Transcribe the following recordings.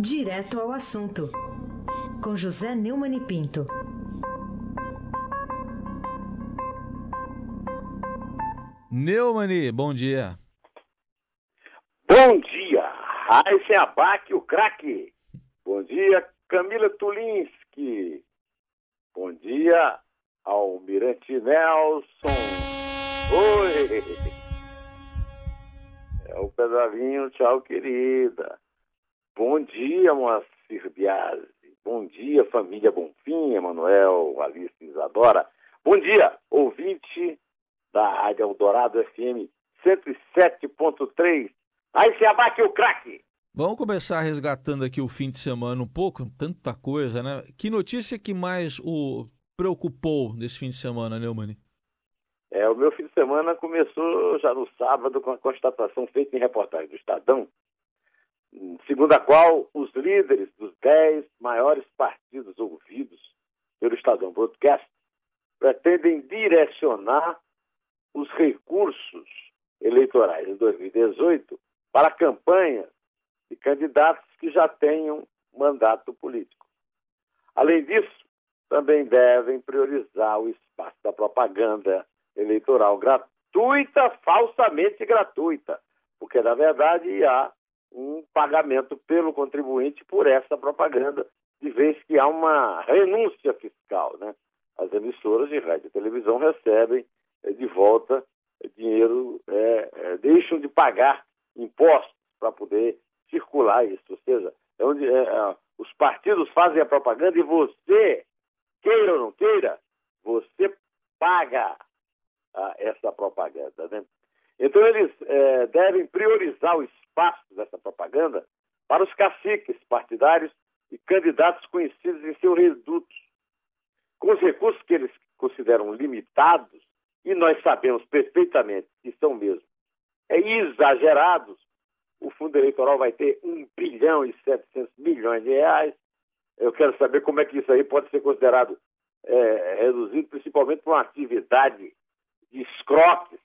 Direto ao assunto, com José Neumann e Pinto. Neumani, bom dia. Bom dia, Raíssa Abac, o craque. Bom dia, Camila Tulinski. Bom dia, Almirante Nelson. Oi! É o pedalinho, tchau, querida. Bom dia, Moacir Biasi. Bom dia, família Bonfim, Emanuel, Alice Isadora. Bom dia, ouvinte da Rádio Eldorado FM 107.3. Aí se abaque o craque. Vamos começar resgatando aqui o fim de semana um pouco, tanta coisa, né? Que notícia que mais o preocupou nesse fim de semana, Neumani? É, o meu fim de semana começou já no sábado com a constatação feita em reportagem do Estadão segundo a qual os líderes dos dez maiores partidos ouvidos pelo Estadão Broadcast pretendem direcionar os recursos eleitorais em 2018 para campanhas de candidatos que já tenham mandato político. Além disso, também devem priorizar o espaço da propaganda eleitoral gratuita, falsamente gratuita, porque na verdade há um pagamento pelo contribuinte por essa propaganda, de vez que há uma renúncia fiscal. Né? As emissoras de rádio e televisão recebem é, de volta é, dinheiro, é, é, deixam de pagar impostos para poder circular isso. Ou seja, é onde os partidos fazem a propaganda e você, queira ou não queira, você paga ah, essa propaganda. Né? Então, eles devem priorizar o espaço dessa propaganda para os caciques partidários e candidatos conhecidos em seus redutos. Com os recursos que eles consideram limitados, e nós sabemos perfeitamente que são mesmo é exagerados, o fundo eleitoral vai ter 1 bilhão e 700 milhões de reais. Eu quero saber como é que isso aí pode ser considerado é, reduzido, principalmente por uma atividade de escroques,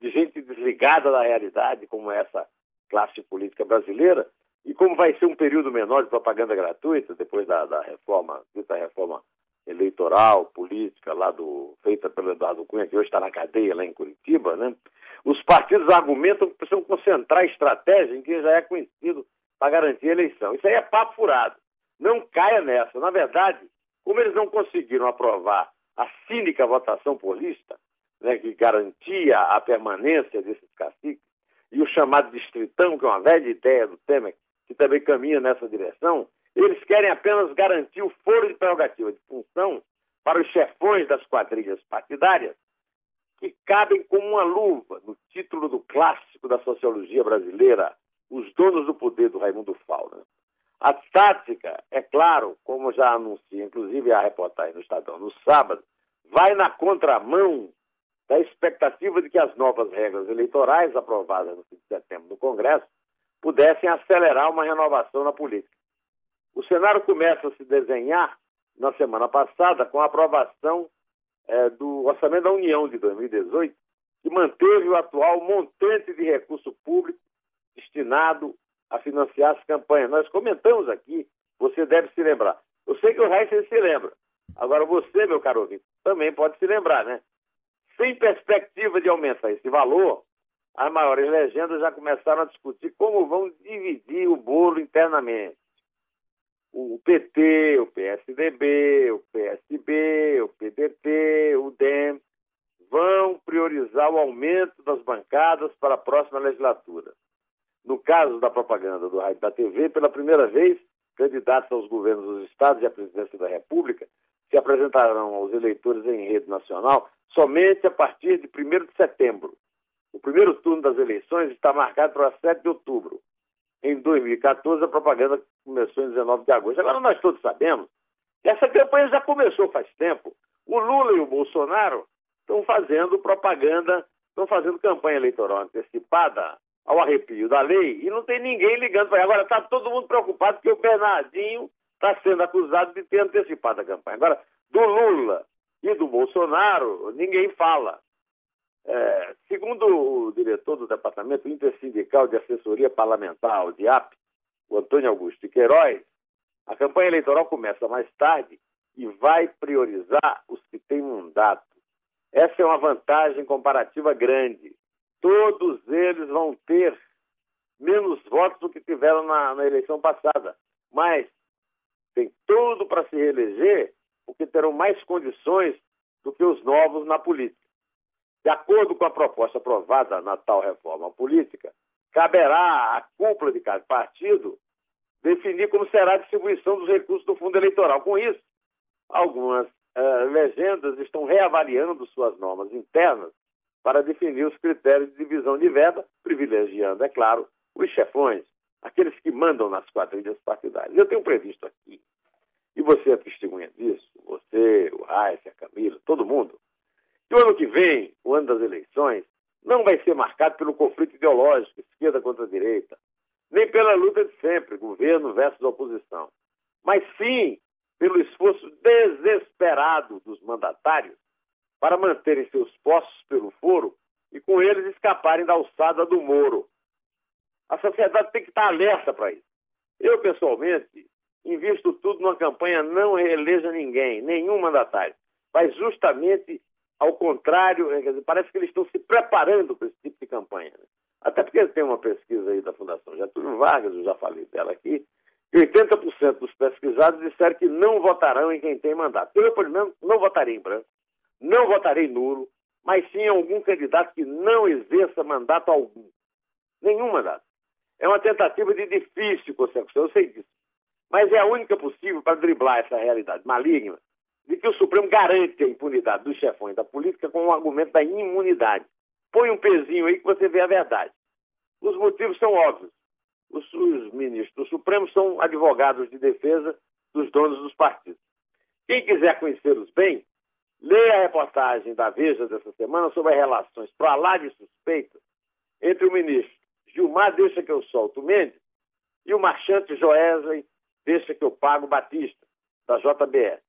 de gente desligada da realidade, como essa classe política brasileira, e como vai ser um período menor de propaganda gratuita, depois da, da reforma, dita reforma eleitoral, política, lá do, feita pelo Eduardo Cunha, que hoje está na cadeia lá em Curitiba, né? os partidos argumentam que precisam concentrar a estratégia em quem já é conhecido para garantir a eleição. Isso aí é papo furado. Não caia nessa. Na verdade, como eles não conseguiram aprovar a cínica votação lista, né, que garantia a permanência desses caciques, e o chamado distritão, que é uma velha ideia do Temer, que também caminha nessa direção, eles querem apenas garantir o foro de prerrogativa de função para os chefões das quadrilhas partidárias, que cabem como uma luva no título do clássico da sociologia brasileira, Os Donos do Poder, do Raimundo Fauna. A tática, é claro, como já anuncia, inclusive a reportagem no Estadão no sábado, vai na contramão da expectativa de que as novas regras eleitorais aprovadas no fim de setembro no Congresso pudessem acelerar uma renovação na política. O cenário começa a se desenhar na semana passada com a aprovação é, do Orçamento da União de 2018, que manteve o atual montante de recurso público destinado a financiar as campanhas. Nós comentamos aqui, você deve se lembrar. Eu sei que o Raíssa se lembra. Agora você, meu caro ouvinte, também pode se lembrar, né? Sem perspectiva de aumentar esse valor, as maiores legendas já começaram a discutir como vão dividir o bolo internamente. O PT, o PSDB, o PSB, o PDT, o DEM vão priorizar o aumento das bancadas para a próxima legislatura. No caso da propaganda do rádio da TV, pela primeira vez, candidatos aos governos dos estados e à presidência da República se apresentarão aos eleitores em rede nacional somente a partir de 1 de setembro. O primeiro turno das eleições está marcado para 7 de outubro. Em 2014, a propaganda começou em 19 de agosto. Agora, nós todos sabemos que essa campanha já começou faz tempo. O Lula e o Bolsonaro estão fazendo propaganda, estão fazendo campanha eleitoral antecipada ao arrepio da lei e não tem ninguém ligando para Agora está todo mundo preocupado porque o Bernardinho está sendo acusado de ter antecipado a campanha. Agora, do Lula e do Bolsonaro, ninguém fala. É, segundo o diretor do Departamento Intersindical de Assessoria Parlamentar, o DIAP, o Antônio Augusto Queiroz, a campanha eleitoral começa mais tarde e vai priorizar os que têm mandato. Essa é uma vantagem comparativa grande. Todos eles vão ter menos votos do que tiveram na, na eleição passada, mas tem tudo para se reeleger, porque terão mais condições do que os novos na política. De acordo com a proposta aprovada na tal reforma política, caberá à cúpula de cada partido definir como será a distribuição dos recursos do fundo eleitoral. Com isso, algumas uh, legendas estão reavaliando suas normas internas para definir os critérios de divisão de verba, privilegiando, é claro, os chefões, aqueles que mandam nas quadrilhas partidárias. Eu tenho previsto aqui, e você é testemunha disso, você, o Raíssa, a Camila, todo mundo, que o ano que vem, o ano das eleições, não vai ser marcado pelo conflito ideológico, esquerda contra direita, nem pela luta de sempre, governo versus oposição, mas sim pelo esforço desesperado dos mandatários para manterem seus postos pelo foro e com eles escaparem da alçada do Moro. A sociedade tem que estar alerta para isso. Eu, pessoalmente, invisto tudo numa campanha não reeleja ninguém, nenhum mandatário, mas justamente ao contrário, dizer, parece que eles estão se preparando para esse tipo de campanha. Né? Até porque tem uma pesquisa aí da Fundação Getúlio Vargas, eu já falei dela aqui, que 80% dos pesquisados disseram que não votarão em quem tem mandato. Eu, por exemplo, não votarei em branco, não votarei nulo, mas sim em algum candidato que não exerça mandato algum. Nenhum mandato. É uma tentativa de difícil consecução, eu sei disso. Mas é a única possível para driblar essa realidade maligna de que o Supremo garante a impunidade dos chefões da política com o argumento da imunidade. Põe um pezinho aí que você vê a verdade. Os motivos são óbvios. Os, os ministros do Supremo são advogados de defesa dos donos dos partidos. Quem quiser conhecê-los bem, leia a reportagem da Veja dessa semana sobre as relações para lá de suspeitas entre o ministro Gilmar Deixa que eu solto Mendes e o marchante Joesley Deixa que eu pago Batista, da JBS.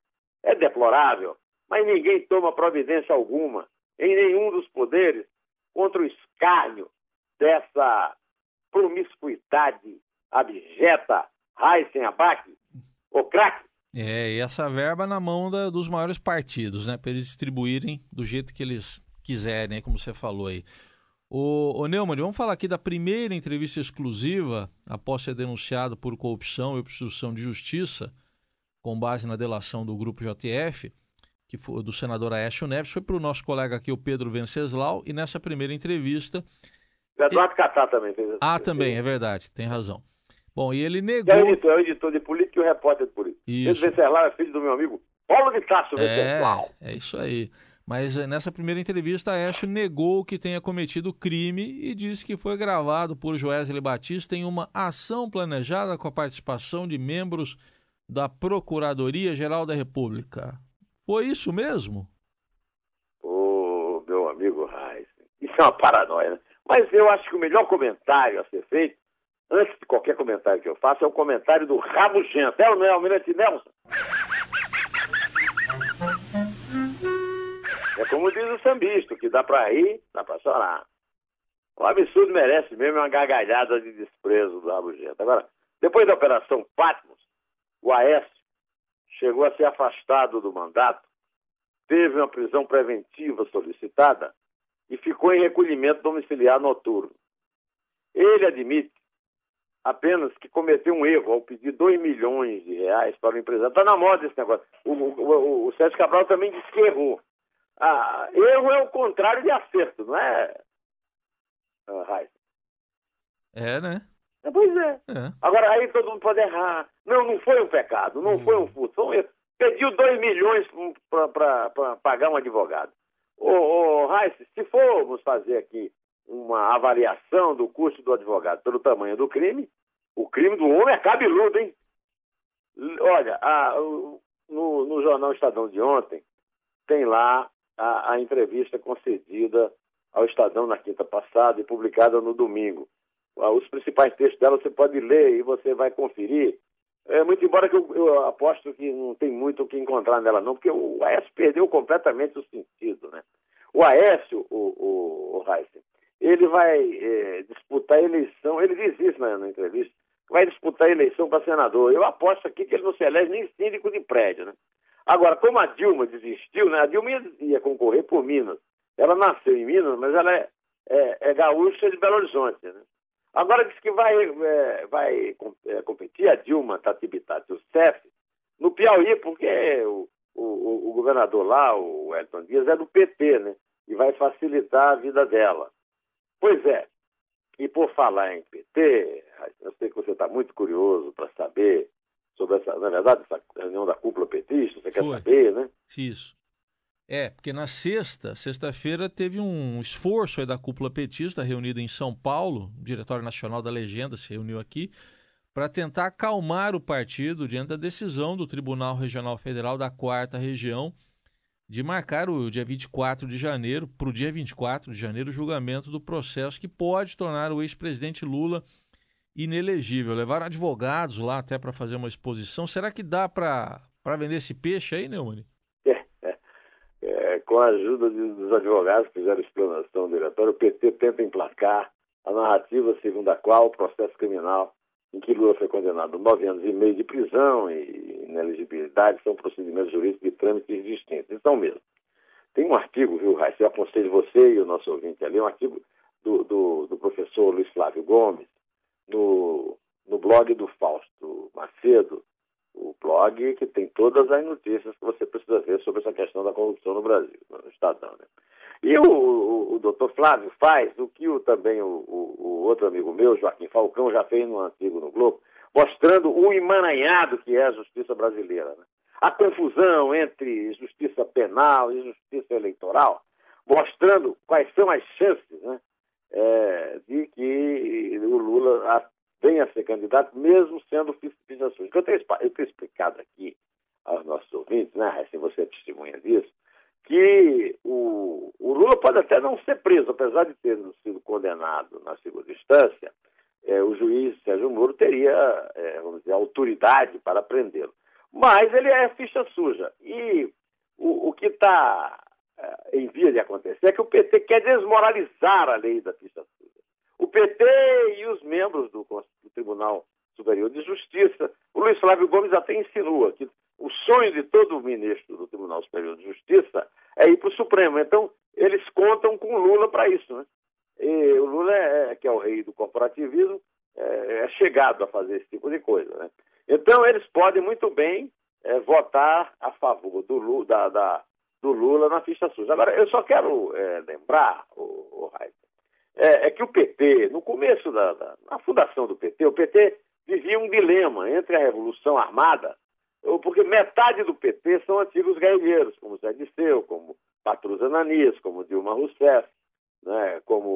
É deplorável, mas ninguém toma providência alguma, em nenhum dos poderes, contra o escárnio dessa promiscuidade abjeta, Heisen Abac, o craque. É, e essa verba na mão da, dos maiores partidos, né? Para eles distribuírem do jeito que eles quiserem, como você falou aí. O, o Neumann, vamos falar aqui da primeira entrevista exclusiva após ser denunciado por corrupção e obstrução de justiça com base na delação do grupo JF, que foi do senador Aécio Neves, foi para o nosso colega aqui, o Pedro Venceslau, e nessa primeira entrevista. O Eduardo e... Catar também fez Ah, também, é verdade, tem razão. Bom, e ele negou. É o editor, é o editor de política e o repórter de política. Isso. Pedro Venceslau é filho do meu amigo Paulo de Tasso Venceslau. É, é isso aí. Mas eh, nessa primeira entrevista, Aécio negou que tenha cometido crime e disse que foi gravado por Joesley Batista em uma ação planejada com a participação de membros da Procuradoria-Geral da República. Foi isso mesmo? Ô, meu amigo Reis, isso é uma paranoia, né? Mas eu acho que o melhor comentário a ser feito, antes de qualquer comentário que eu faça, é o comentário do Rabugento. É ou não é, Almirante Nelson? É como diz o sambista, que dá pra rir, dá pra chorar. O absurdo merece mesmo uma gargalhada de desprezo do Rabugento. Agora, depois da Operação Patmos, o Aécio chegou a ser afastado do mandato, teve uma prisão preventiva solicitada e ficou em recolhimento domiciliar noturno. Ele admite apenas que cometeu um erro ao pedir 2 milhões de reais para o empresário. Está na moda esse negócio. O, o, o, o Sérgio Cabral também disse que errou. Ah, erro é o contrário de acerto, não é, Raiz? É, né? É, pois é. é. Agora, aí todo mundo pode errar. Não, não foi um pecado, não hum. foi um furto, foi um erro. Pediu 2 milhões para pagar um advogado. Ô, ô se formos fazer aqui uma avaliação do custo do advogado pelo tamanho do crime, o crime do homem é cabeludo, hein? Olha, a, no, no, jornal Estadão de ontem, tem lá a, a entrevista concedida ao Estadão na quinta passada e publicada no domingo. Os principais textos dela você pode ler e você vai conferir. É, muito embora que eu, eu, aposto que não tem muito o que encontrar nela, não, porque o Aécio perdeu completamente o sentido. Né? O Aécio, o, o, o Heisen, ele vai é, disputar a eleição, ele diz isso na, na, entrevista, vai disputar a eleição para senador. Eu aposto aqui que ele não se elege nem síndico de prédio, né? Agora, como a Dilma desistiu, né? A Dilma ia, ia concorrer por Minas. Ela nasceu em Minas, mas ela é, é, é gaúcha de Belo Horizonte, né? Agora diz que vai, é, vai é, competir a Dilma, Tati Bitati, o CEF, no Piauí, porque o, o, o, governador lá, o Elton Dias, é do PT, né? E vai facilitar a vida dela. Pois é. E por falar em PT, eu sei que você está muito curioso para saber sobre essa, na verdade, essa reunião da cúpula petista, você Foi. quer saber, né? Isso. É, porque na sexta, sexta-feira, teve um esforço da cúpula petista reunida em São Paulo, o Diretório Nacional da Legenda se reuniu aqui, para tentar acalmar o partido diante da decisão do Tribunal Regional Federal da Quarta Região de marcar o dia 24 de janeiro, para o dia 24 de janeiro, o julgamento do processo que pode tornar o ex-presidente Lula inelegível. Levaram advogados lá até para fazer uma exposição. Será que dá para vender esse peixe aí, Neumann? com a ajuda dos advogados que fizeram explanação diretória, o PT tenta emplacar a narrativa segundo a qual o processo criminal em que Lula foi condenado a nove anos e meio de prisão e ineligibilidade são procedimentos jurídicos de trâmites distintos. Então mesmo. Tem um artigo, viu, Raíssa? Eu aconselho você e o nosso ouvinte ali, um artigo do, do, do professor Luiz Flávio Gomes, no, no blog do Fausto Macedo, o blog que tem todas as notícias que você precisa ver sobre essa questão da corrupção no Brasil, no Estadão. Né? E o, o, o doutor Flávio faz o que o, também o, o, outro amigo meu, Joaquim Falcão, já fez no antigo no Globo, mostrando o emaranhado que é a justiça brasileira. Né? A confusão entre justiça penal e justiça eleitoral, mostrando quais são as chances né, é, de que o Lula venha a ser candidato, mesmo sendo vice-presidente. Eu, eu tenho explicado aqui aos nossos ouvintes, né, se você é testemunha disso, que o, o, Lula pode até não ser preso, apesar de ter sido condenado na segunda instância, é, o juiz Sérgio Moro teria, é, vamos dizer, autoridade para prendê-lo. Mas ele é ficha suja. E o, o que está em via de acontecer é que o PT quer desmoralizar a lei da ficha suja. O PT e os membros do, do Tribunal Superior de Justiça, o Luiz Flávio Gomes até insinua que o sonho de todo ministro do Tribunal Superior de Justiça é ir para o Supremo. Então, eles contam com Lula para isso. Né? E o Lula, é, é, que é o rei do corporativismo, é, é, chegado a fazer esse tipo de coisa. Né? Então, eles podem muito bem é, votar a favor do da, da, do Lula na ficha suja. Agora, eu só quero é, lembrar, o, o é, é, que o PT, no começo da, da na fundação do PT, o PT vivia um dilema entre a Revolução Armada, porque metade do PT são antigos guerrilheiros, como Zé Disseu, como Patrus Ananias, como Dilma Rousseff, né, como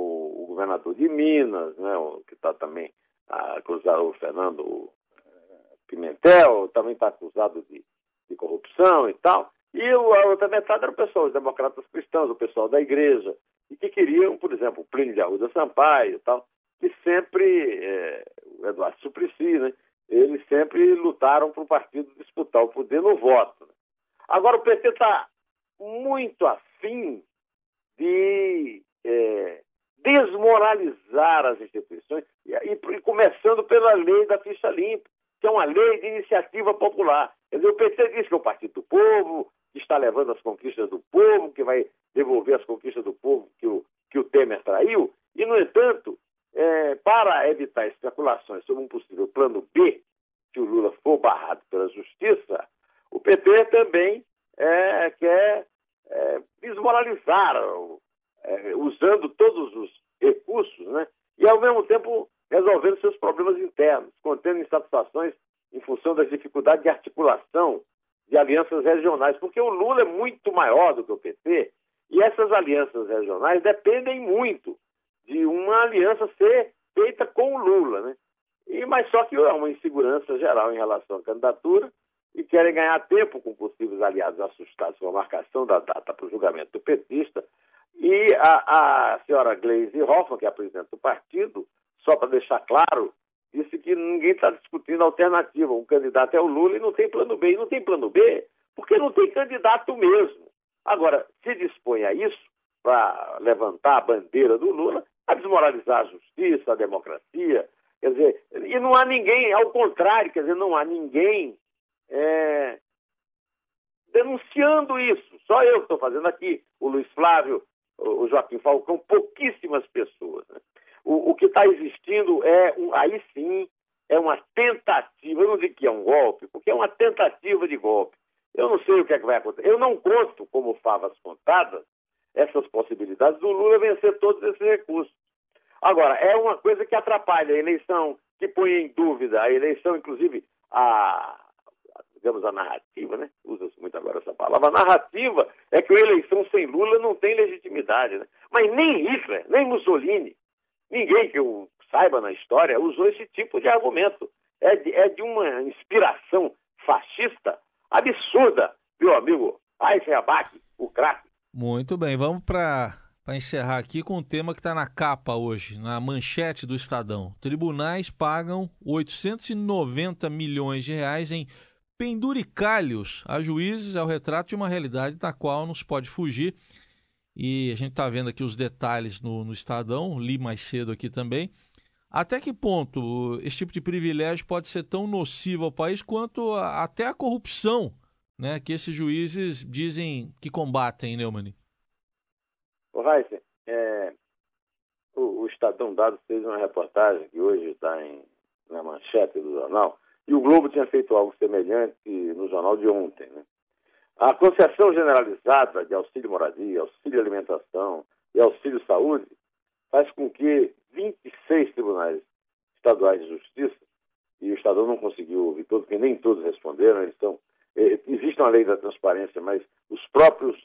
o governador de Minas, né, que está também acusado, o Fernando eh, Pimentel, também está acusado de, de corrupção e tal. E a outra metade era o pessoal, os democratas cristãos, o pessoal da igreja, e que queriam, por exemplo, o Plínio de Arruda Sampaio e tal, que sempre, é, o Eduardo Suplicy, né, eles sempre lutaram para o partido disputar o poder no voto. Né. Agora o PT está muito afim de é, desmoralizar as instituições, e, e, começando pela lei da ficha limpa, que é uma lei de iniciativa popular. Quer dizer, o PT diz que é o partido do povo, está levando as conquistas do povo, que vai devolver as conquistas do povo que o, que o Temer traiu. E, no entanto, é, para evitar especulações sobre um possível plano B, se o Lula for barrado pela justiça, o PT também é, quer é, desmoralizar, é, usando todos os recursos, né? e ao mesmo tempo resolvendo seus problemas internos, contendo insatisfações em função das dificuldades de alianças regionais, porque o Lula é muito maior do que o PT e essas alianças regionais dependem muito de uma aliança ser feita com o Lula, né? E, mas só que há uma insegurança geral em relação à candidatura e querem ganhar tempo com possíveis aliados assustados com a marcação da data para o julgamento do petista. E a, a senhora Gleisi Hoffmann, que é a presidente do partido, só para deixar claro, disse que ninguém está discutindo alternativa. O candidato é o Lula e não tem plano B. E não tem plano B porque não tem candidato mesmo. Agora, se dispõe a isso, para levantar a bandeira do Lula, a desmoralizar a justiça, a democracia, quer dizer, e não há ninguém, ao contrário, quer dizer, não há ninguém é, denunciando isso. Só eu estou fazendo aqui, o Luiz Flávio, o Joaquim Falcão, pouquíssimas pessoas. Né? O, o, que está existindo é, um, aí sim, é uma tentativa, eu não digo que é um golpe, porque é uma tentativa de golpe. Eu não sei o que é que vai acontecer. Eu não conto como favas contadas essas possibilidades do Lula vencer todos esses recursos. Agora, é uma coisa que atrapalha a eleição, que põe em dúvida a eleição, inclusive a, digamos, a narrativa, né? Usa-se muito agora essa palavra. A narrativa é que a eleição sem Lula não tem legitimidade, né? Mas nem Hitler, nem Mussolini, ninguém que eu saiba na história usou esse tipo de argumento. É de, é de uma inspiração fascista absurda, meu amigo Eisenbach, o craque. Muito bem, vamos para encerrar aqui com um tema que está na capa hoje, na manchete do Estadão. Tribunais pagam 890 milhões de reais em penduricalhos a juízes. É o retrato de uma realidade da qual não se pode fugir. E a gente está vendo aqui os detalhes no, no Estadão, li mais cedo aqui também. Até que ponto esse tipo de privilégio pode ser tão nocivo ao país quanto a, até a corrupção né, que esses juízes dizem que combatem, Neumann? O Heisen, é, o, o, Estadão Dados fez uma reportagem que hoje está na manchete do jornal, e o Globo tinha feito algo semelhante no jornal de ontem. Né? A concessão generalizada de auxílio moradia, auxílio alimentação e auxílio saúde faz com que 26 tribunais estaduais de justiça, e o Estadão não conseguiu ouvir todos, porque nem todos responderam, eles estão é, existe uma lei da transparência, mas os próprios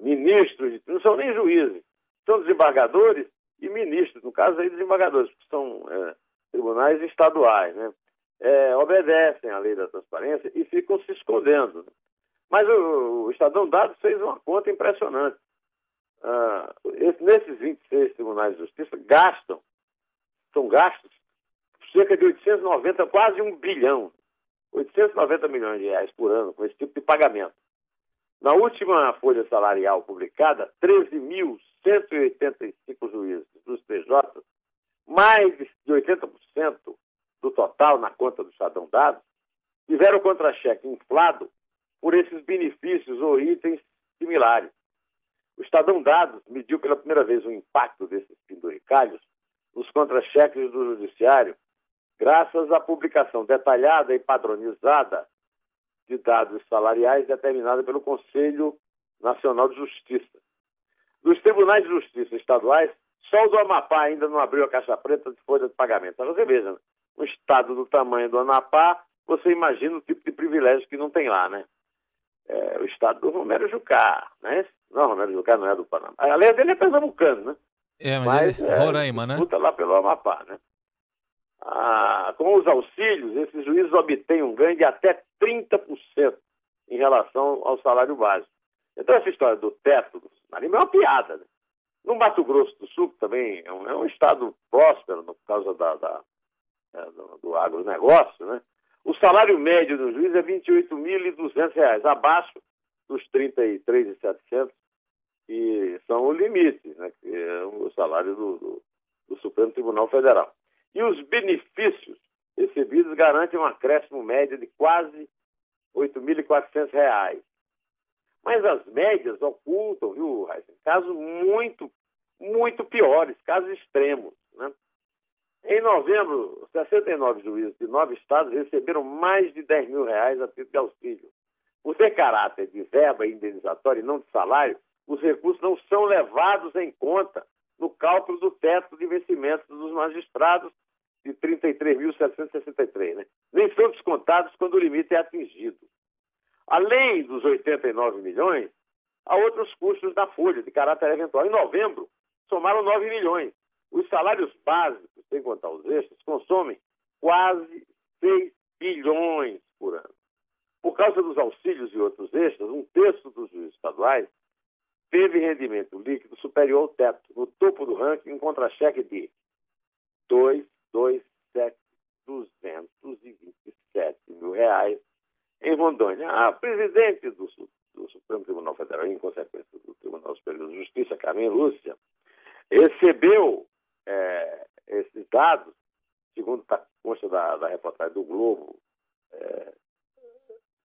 ministros, não são nem juízes, são desembargadores e ministros, no caso aí desembargadores, que são é, tribunais estaduais, né? É, obedecem à lei da transparência e ficam se escondendo. Mas o, o Estadão Dados fez uma conta impressionante. Ah, esse, nesses 26 tribunais de justiça gastam, são gastos cerca de 890, quase um bilhão 890 milhões de reais por ano com esse tipo de pagamento. Na última folha salarial publicada, 13.185 juízes dos PJ, mais de 80% do total na conta do Estadão Dado, tiveram contra-cheque inflado por esses benefícios ou itens similares. O Estadão Dados mediu pela primeira vez o impacto desses penduricalhos nos contra-cheques do Judiciário graças à publicação detalhada e padronizada de dados salariais determinada pelo Conselho Nacional de Justiça. Dos tribunais de justiça estaduais, só o do Amapá ainda não abriu a caixa preta de folha de pagamento. Você veja, um estado do tamanho do Amapá, você imagina o tipo de privilégio que não tem lá, né? É, o estado do Romero Jucá, né? Não, Romero Jucá não é do Panamá. Aliás, ele é pernambucano, né? É, mas, mas ele é Roraima, né? lá pelo Amapá, né? ah, com os auxílios, esses juízes obtêm um ganho de até 30% em relação ao salário básico. Então, essa história do teto do salário é uma piada. Né? No Mato Grosso do Sul, que também é um, é um estado próspero por causa da, da é, do, do agronegócio, né? O salário médio do juiz é R$ 28.200, abaixo dos R$ 33.700, que são o limite, né? que é o salário do, do, do Supremo Tribunal Federal. E os benefícios recebidos garantem um acréscimo médio de quase R$ 8.400. Mas as médias ocultam, viu, Heisen, casos muito, muito piores, casos extremos. Né? Em novembro, 69 juízes de nove estados receberam mais de 10 mil reais a título de auxílio. Por ter caráter de verba indenizatória e não de salário, os recursos não são levados em conta no cálculo do teto de vencimentos dos magistrados de 33.763, né? Nem são descontados quando o limite é atingido. Além dos 89 milhões, há outros custos da folha de caráter eventual. Em novembro, somaram 9 milhões. Os salários básicos, sem contar os extras, consomem quase 6 bilhões por ano. Por causa dos auxílios e outros extras, um terço dos juízes estaduais teve rendimento líquido superior ao teto, no topo do ranking, em contra-cheque de 2 227 mil reais em Rondônia. A presidente do, do Supremo Tribunal Federal, em consequência do Tribunal Superior de Justiça, Carmen Lúcia, recebeu é, esses dados, segundo está consta da, reportagem do Globo, é,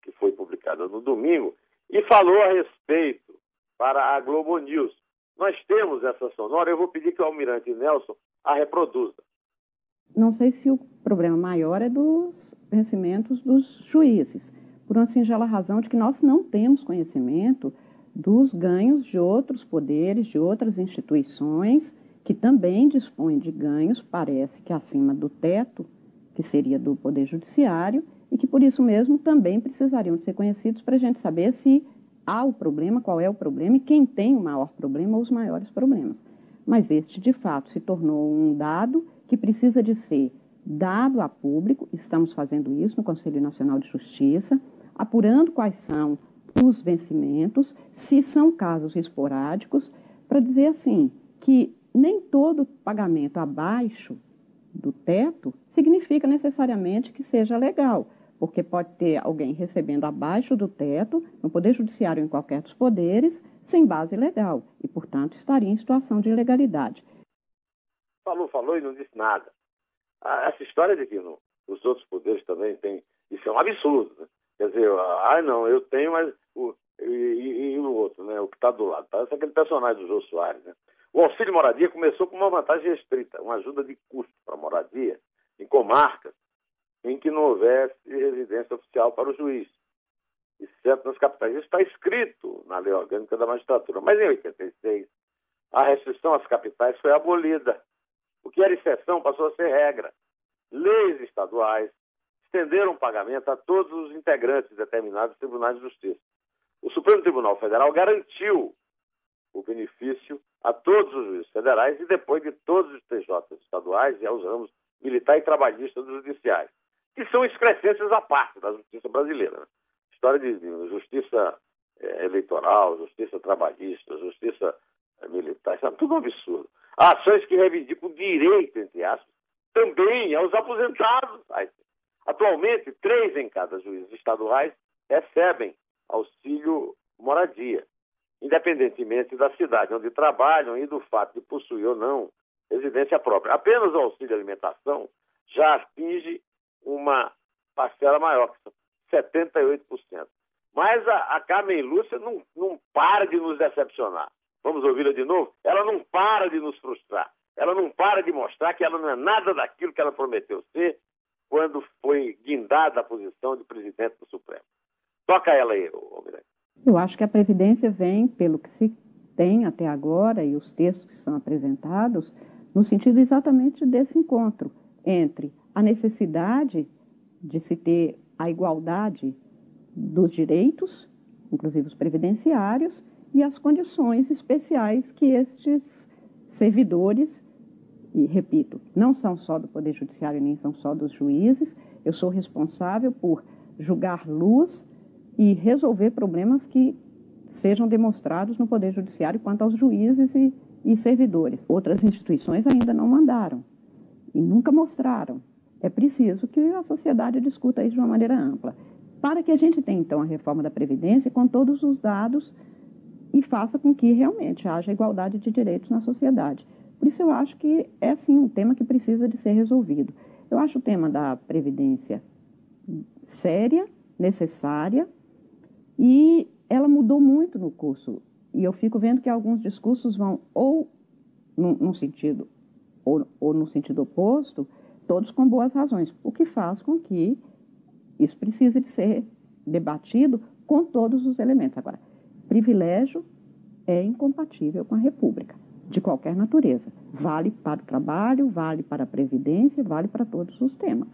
que foi publicada no domingo, e falou a respeito para a Globo News. Nós temos essa sonora, eu vou pedir que o Almirante Nelson a reproduza. Não sei se o problema maior é dos vencimentos dos juízes, por uma singela razão de que nós não temos conhecimento dos ganhos de outros poderes, de outras instituições que também dispõem de ganhos, parece que acima do teto, que seria do Poder Judiciário, e que por isso mesmo também precisariam de ser conhecidos para a gente saber se há o problema, qual é o problema e quem tem o maior problema ou os maiores problemas. Mas este, de fato, se tornou um dado que precisa de ser dado a público, estamos fazendo isso no Conselho Nacional de Justiça, apurando quais são os vencimentos, se são casos esporádicos, para dizer assim que nem todo pagamento abaixo do teto significa necessariamente que seja legal, porque pode ter alguém recebendo abaixo do teto, no Poder Judiciário em qualquer dos poderes, sem base legal, e, portanto, estaria em situação de ilegalidade. Falou, falou e não disse nada. Ah, essa história de que os outros poderes também tem. Isso é um absurdo. Né? Quer dizer, ah, não, eu tenho, mas. O, e, e, e o outro, né? O que está do lado. Parece aquele personagem do Jô Soares, né? O auxílio moradia começou com uma vantagem restrita, uma ajuda de custo para moradia em comarcas em que não houvesse residência oficial para o juiz, exceto nas capitais. Isso está escrito na lei orgânica da magistratura. Mas em 86, a restrição às capitais foi abolida. O que era exceção passou a ser regra. Leis estaduais estenderam o pagamento a todos os integrantes determinados dos tribunais de justiça. O Supremo Tribunal Federal garantiu o benefício a todos os juízes federais e depois de todos os TJs estaduais e aos ramos militar e trabalhista dos judiciais, que são excrescências à parte da justiça brasileira. Né? História de, justiça é, eleitoral, justiça trabalhista, justiça é, militar, isso é tudo um absurdo. Ações que reivindicam direito, entre aspas, também aos aposentados. Atualmente, três em cada juízes estaduais recebem auxílio moradia independentemente da cidade onde trabalham e do fato de possuir ou não residência própria. Apenas o auxílio alimentação já atinge uma parcela maior, que são 78%. Mas a, a Carmen Lúcia não, não para de nos decepcionar. Vamos ouvi-la de novo? Ela não para de nos frustrar. Ela não para de mostrar que ela não é nada daquilo que ela prometeu ser quando foi guindada a posição de presidente do Supremo. Toca ela aí, Almirante. Eu acho que a Previdência vem, pelo que se tem até agora e os textos que são apresentados, no sentido exatamente desse encontro entre a necessidade de se ter a igualdade dos direitos, inclusive os previdenciários, e as condições especiais que estes servidores, e repito, não são só do Poder Judiciário nem são só dos juízes, eu sou responsável por julgar luz e resolver problemas que sejam demonstrados no Poder Judiciário quanto aos juízes e, e servidores. Outras instituições ainda não mandaram e nunca mostraram. É preciso que a sociedade discuta isso de uma maneira ampla. Para que a gente tenha, então, a reforma da Previdência com todos os dados e faça com que realmente haja igualdade de direitos na sociedade. Por isso, eu acho que é, sim, um tema que precisa de ser resolvido. Eu acho o tema da Previdência séria, necessária, e ela mudou muito no curso. E eu fico vendo que alguns discursos vão ou num, num sentido ou, ou no sentido oposto, todos com boas razões, o que faz com que isso precise de ser debatido com todos os elementos. Agora, privilégio é incompatível com a República, de qualquer natureza. Vale para o trabalho, vale para a Previdência, vale para todos os temas.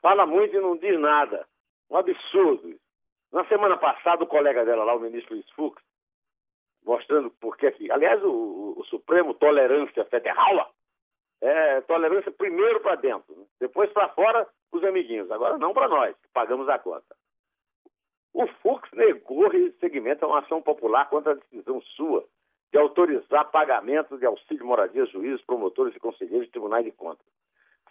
Fala muito e não diz nada. Um absurdo. Na semana passada, o colega dela lá, o ministro Luiz Fux, mostrando porque aqui, aliás, o, o Supremo Tolerância Federal é tolerância primeiro para dentro, né? depois para fora os amiguinhos, agora não para nós, que pagamos a conta. O Fux negou segmento a uma ação popular contra a decisão sua de autorizar pagamento de auxílio moradia juízes, promotores e conselheiros de tribunais de contas.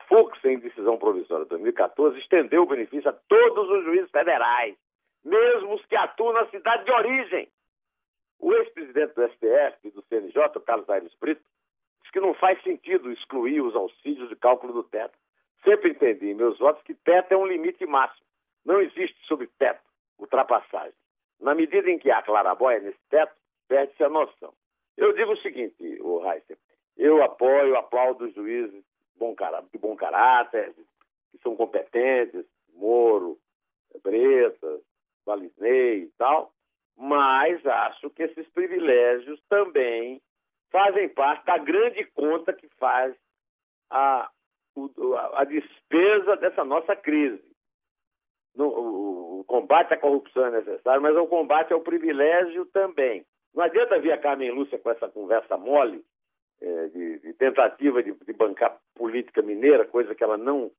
Fux, em decisão provisória de 2014, estendeu o benefício a todos os juízes federais mesmo os que atuam na cidade de origem. O ex-presidente do STF e do CNJ, o Carlos Aires Brito, diz que não faz sentido excluir os auxílios de cálculo do teto. sempre entendi em meus votos que teto é um limite máximo. Não existe sobre teto ultrapassagem. Na medida em que há clarabóia nesse teto, perde-se a noção. Eu digo o seguinte, o Heister, eu apoio, aplaudo os juízes de bom caráter, que são competentes, Moro, Bretas, Valisney e tal, mas acho que esses privilégios também fazem parte da grande conta que faz a, a, a despesa dessa nossa crise. No, o, o, combate à corrupção é necessário, mas o combate ao privilégio também. Não adianta vir a Carmen Lúcia com essa conversa mole é, de, de, tentativa de, de, bancar política mineira, coisa que ela não,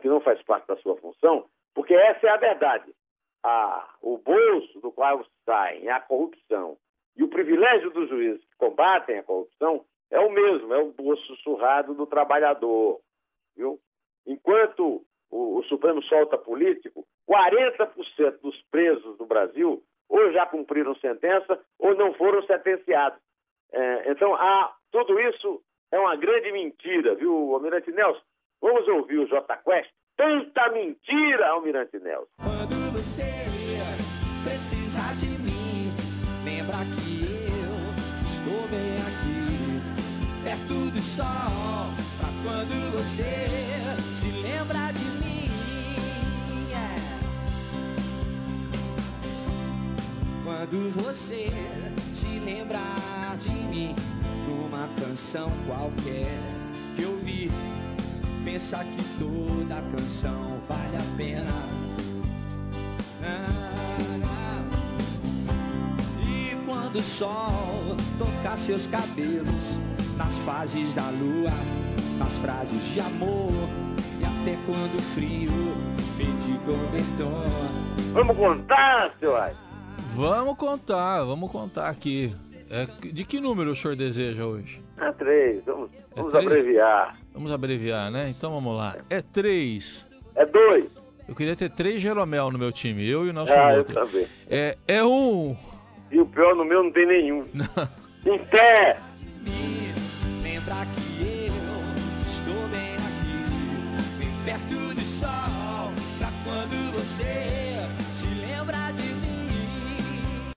que não faz parte da sua função, porque essa é a verdade. A, o bolso do qual saem a corrupção e o privilégio dos juízes que combatem a corrupção é o mesmo, é o bolso surrado do trabalhador. Viu? Enquanto o, o Supremo solta político, 40% dos presos do Brasil ou já cumpriram sentença ou não foram sentenciados. É, então, há, tudo isso é uma grande mentira, viu, Almirante Nelson? Vamos ouvir o J Quest. Tanta mentira, Almirante Nelson. Você precisar de mim, lembra que eu estou bem aqui, perto do sol, pra quando você se lembra de mim. Yeah. Quando você se lembrar de mim, numa canção qualquer que eu vi, pensa que toda canção vale a pena. E quando o sol tocar seus cabelos nas fases da lua, nas frases de amor e até quando o frio pedir cobertor. Vamos contar, seu Vamos contar, vamos contar aqui. É, de que número o senhor deseja hoje? É três, vamos, é vamos três? abreviar. Vamos abreviar, né? Então vamos lá. É três. É dois. Eu queria ter três Jeromel no meu time, eu e o nosso ah, outro. Eu também. É, é um. E o pior no meu não tem nenhum. em pé! Lembra que eu estou bem aqui, bem perto do sol, pra quando você